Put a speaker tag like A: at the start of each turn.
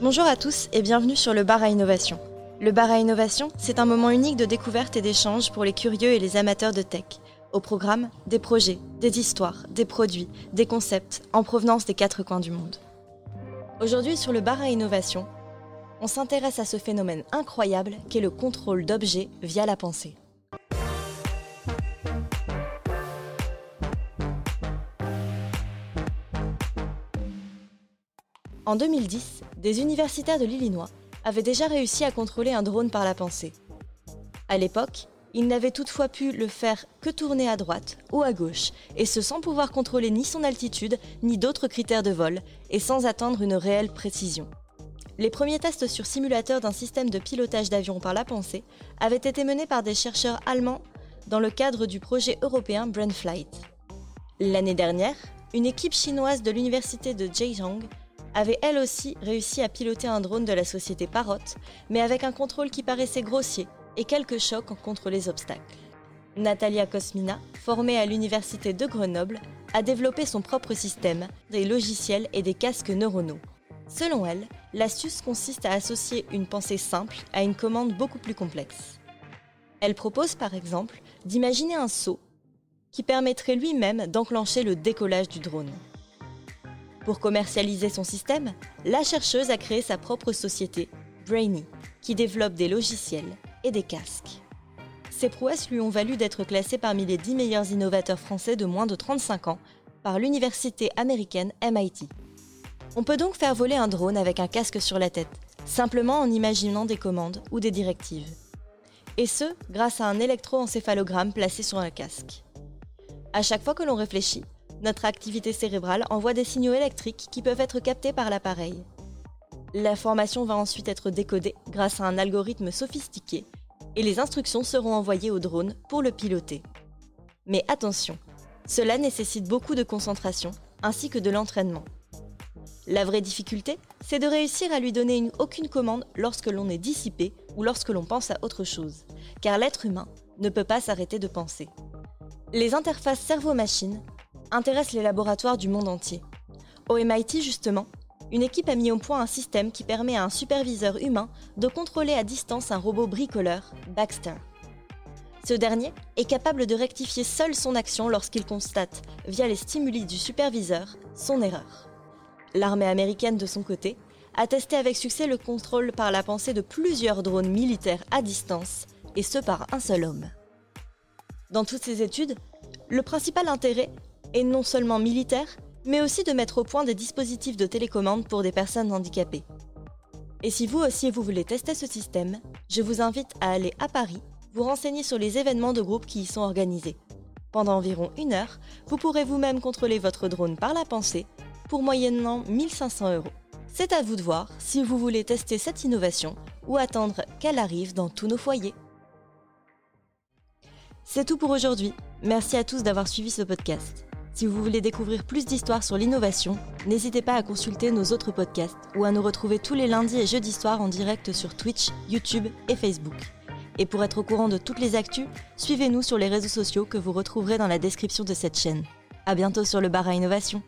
A: Bonjour à tous et bienvenue sur le bar à innovation. Le bar à innovation, c'est un moment unique de découverte et d'échange pour les curieux et les amateurs de tech. Au programme, des projets, des histoires, des produits, des concepts en provenance des quatre coins du monde. Aujourd'hui sur le bar à innovation, on s'intéresse à ce phénomène incroyable qu'est le contrôle d'objets via la pensée. En 2010, des universitaires de l'Illinois avaient déjà réussi à contrôler un drone par la pensée. À l'époque, ils n'avaient toutefois pu le faire que tourner à droite ou à gauche, et ce sans pouvoir contrôler ni son altitude, ni d'autres critères de vol, et sans attendre une réelle précision. Les premiers tests sur simulateur d'un système de pilotage d'avion par la pensée avaient été menés par des chercheurs allemands dans le cadre du projet européen Brainflight. L'année dernière, une équipe chinoise de l'université de Zhejiang avait elle aussi réussi à piloter un drone de la société Parrot, mais avec un contrôle qui paraissait grossier et quelques chocs contre les obstacles. Natalia Kosmina, formée à l'université de Grenoble, a développé son propre système, des logiciels et des casques neuronaux. Selon elle, l'astuce consiste à associer une pensée simple à une commande beaucoup plus complexe. Elle propose par exemple d'imaginer un saut qui permettrait lui-même d'enclencher le décollage du drone. Pour commercialiser son système, la chercheuse a créé sa propre société, Brainy, qui développe des logiciels et des casques. Ces prouesses lui ont valu d'être classée parmi les 10 meilleurs innovateurs français de moins de 35 ans par l'université américaine MIT. On peut donc faire voler un drone avec un casque sur la tête, simplement en imaginant des commandes ou des directives. Et ce, grâce à un électroencéphalogramme placé sur un casque. À chaque fois que l'on réfléchit, notre activité cérébrale envoie des signaux électriques qui peuvent être captés par l'appareil. L'information va ensuite être décodée grâce à un algorithme sophistiqué et les instructions seront envoyées au drone pour le piloter. Mais attention, cela nécessite beaucoup de concentration ainsi que de l'entraînement. La vraie difficulté, c'est de réussir à lui donner une, aucune commande lorsque l'on est dissipé ou lorsque l'on pense à autre chose, car l'être humain ne peut pas s'arrêter de penser. Les interfaces cerveau-machine intéresse les laboratoires du monde entier. Au MIT, justement, une équipe a mis au point un système qui permet à un superviseur humain de contrôler à distance un robot bricoleur, Baxter. Ce dernier est capable de rectifier seul son action lorsqu'il constate, via les stimuli du superviseur, son erreur. L'armée américaine, de son côté, a testé avec succès le contrôle par la pensée de plusieurs drones militaires à distance, et ce par un seul homme. Dans toutes ces études, le principal intérêt et non seulement militaire, mais aussi de mettre au point des dispositifs de télécommande pour des personnes handicapées. Et si vous aussi vous voulez tester ce système, je vous invite à aller à Paris, vous renseigner sur les événements de groupe qui y sont organisés. Pendant environ une heure, vous pourrez vous-même contrôler votre drone par la pensée pour moyennement 1500 euros. C'est à vous de voir si vous voulez tester cette innovation ou attendre qu'elle arrive dans tous nos foyers. C'est tout pour aujourd'hui. Merci à tous d'avoir suivi ce podcast. Si vous voulez découvrir plus d'histoires sur l'innovation, n'hésitez pas à consulter nos autres podcasts ou à nous retrouver tous les lundis et jeudis soirs en direct sur Twitch, YouTube et Facebook. Et pour être au courant de toutes les actus, suivez-nous sur les réseaux sociaux que vous retrouverez dans la description de cette chaîne. À bientôt sur le bar à innovation.